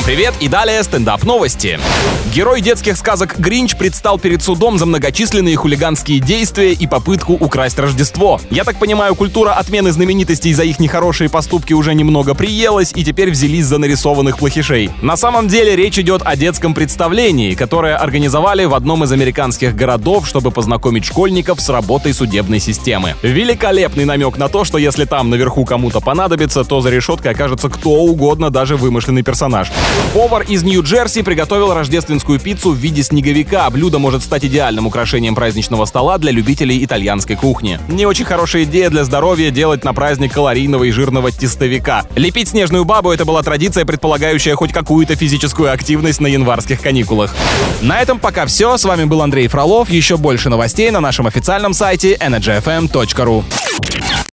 Всем привет и далее стендап новости. Герой детских сказок Гринч предстал перед судом за многочисленные хулиганские действия и попытку украсть Рождество. Я так понимаю, культура отмены знаменитостей за их нехорошие поступки уже немного приелась и теперь взялись за нарисованных плохишей. На самом деле речь идет о детском представлении, которое организовали в одном из американских городов, чтобы познакомить школьников с работой судебной системы. Великолепный намек на то, что если там наверху кому-то понадобится, то за решеткой окажется кто угодно, даже вымышленный персонаж. Повар из Нью-Джерси приготовил рождественскую пиццу в виде снеговика. Блюдо может стать идеальным украшением праздничного стола для любителей итальянской кухни. Не очень хорошая идея для здоровья делать на праздник калорийного и жирного тестовика. Лепить снежную бабу — это была традиция, предполагающая хоть какую-то физическую активность на январских каникулах. На этом пока все. С вами был Андрей Фролов. Еще больше новостей на нашем официальном сайте energyfm.ru.